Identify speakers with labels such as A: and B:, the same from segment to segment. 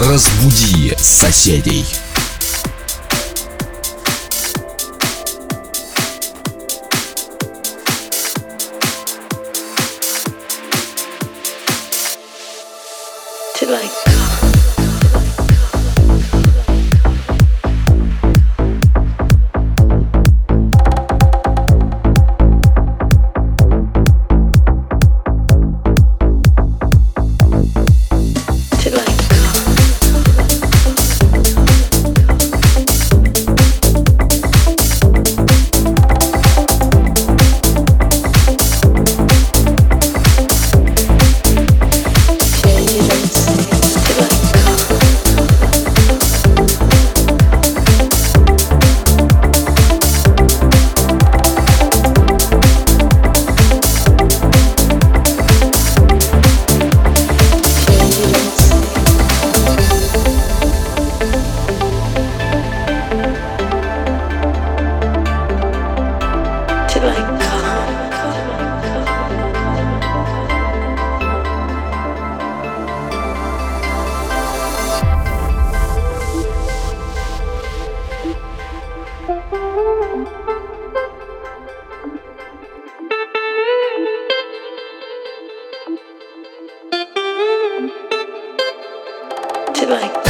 A: Разбуди соседей.
B: Like like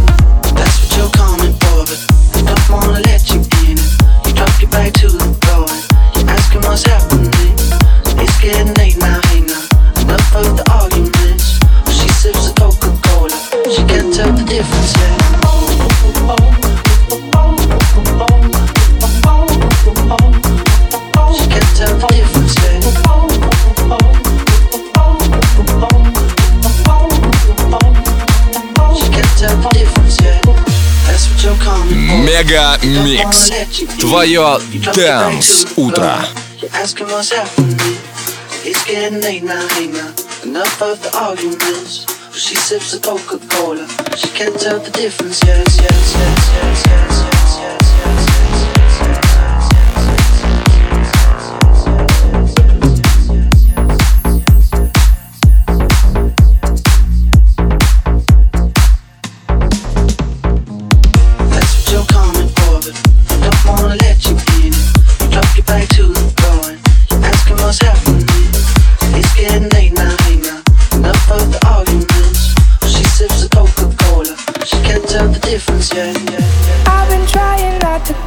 A: Мега Микс. Твое
B: Дэнс
A: Утро.
B: It's getting now. Enough of the arguments. She sips the Coca Cola. She can't tell the difference. Yes, yes, yes, yes, yes.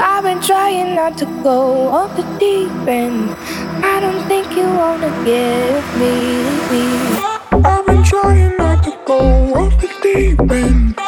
C: I've been trying not to go off the deep end. I don't think you wanna give me. I've been trying not to go off the deep end.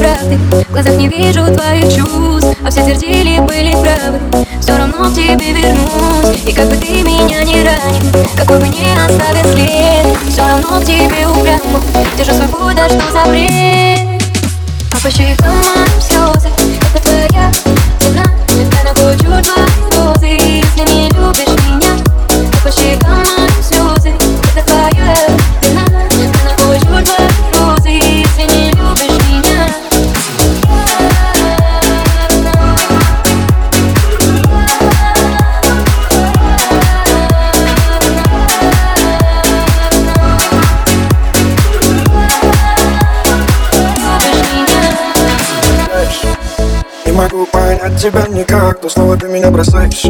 D: Правды. В глазах не вижу твоих чувств А все твердили, были правы. Все равно к тебе вернусь И как бы ты меня не ранил Какой бы не оставил след Все равно к тебе упрямо Держу свой да что за бред А по щекам моим слезы Это твоя цена Я накручу твои розы Если не любишь меня А по щекам моим
E: понять тебя никак, то снова ты меня бросаешь.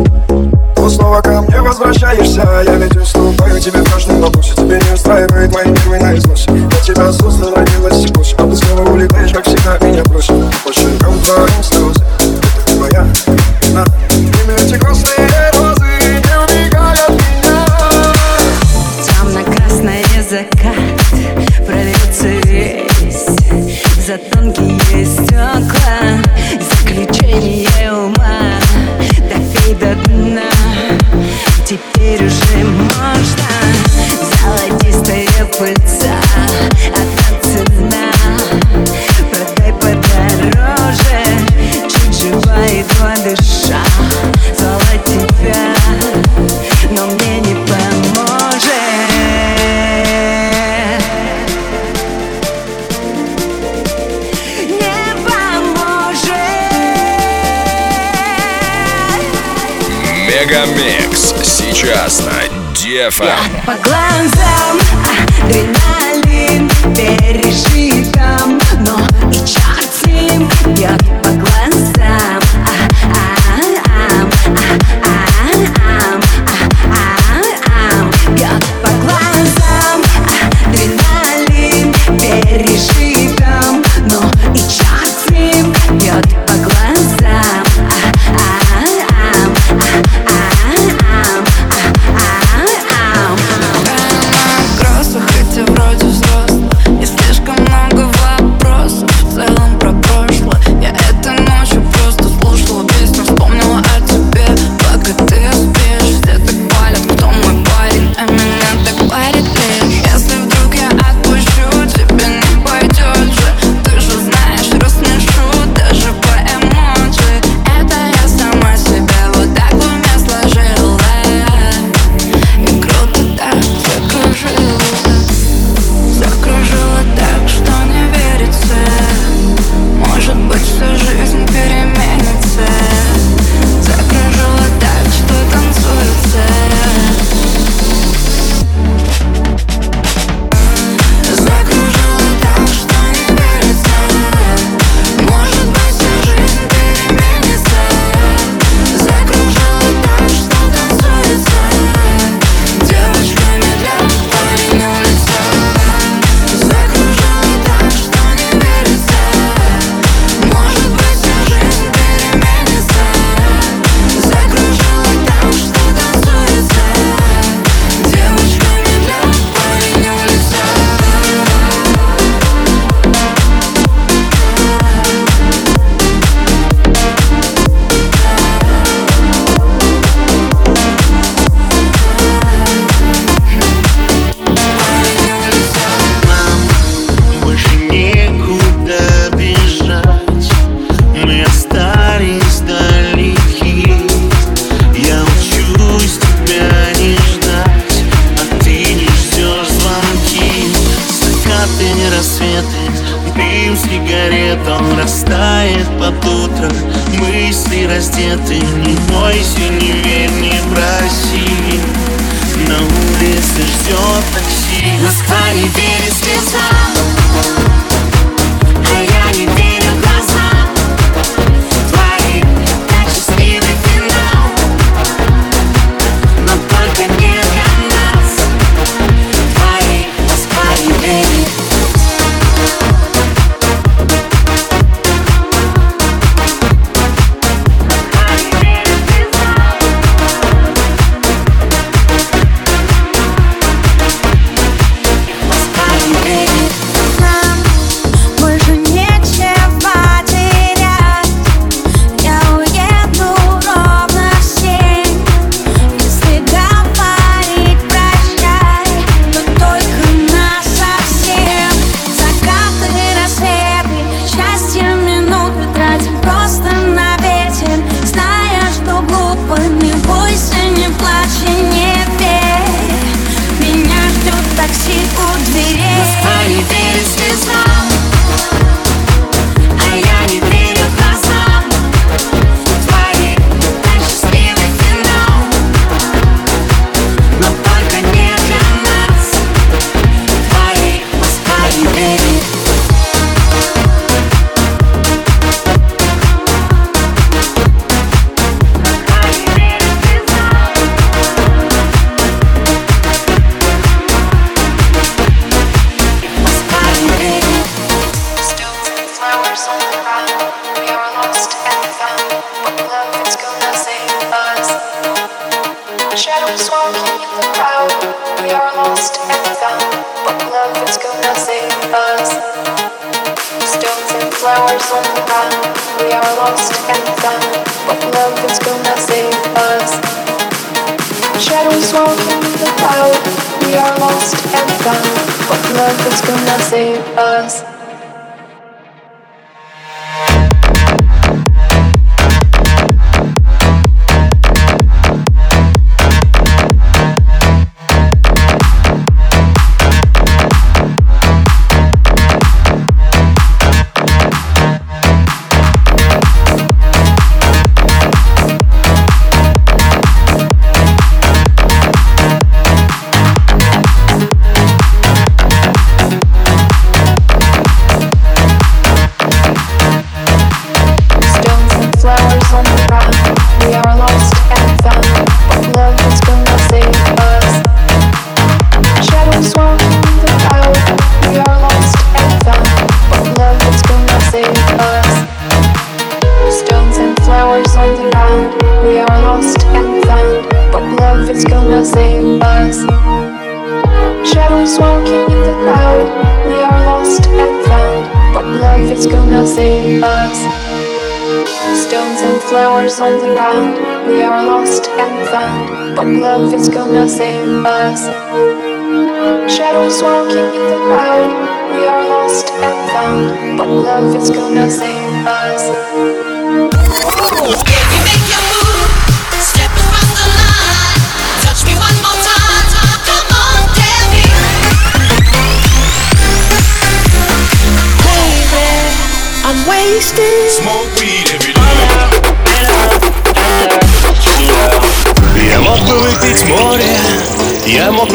E: То снова ко мне возвращаешься Я ведь уступаю тебе в каждом вопросе Тебе не устраивает мои нервы на износе Я тебя создал, родилась и больше А ты снова улетаешь, как всегда меня бросишь По щекам твоим слезы Это твоя вина. Время эти грустные розы Не убегай от меня.
F: Темно-красный закат прольется весь За тонкие
A: Дефа.
F: По глазам
G: gone? Love that's gonna save us? on the ground. We are lost and found, but love is gonna save us. Shadows walking in the crowd. We are lost and found, but love is gonna save us.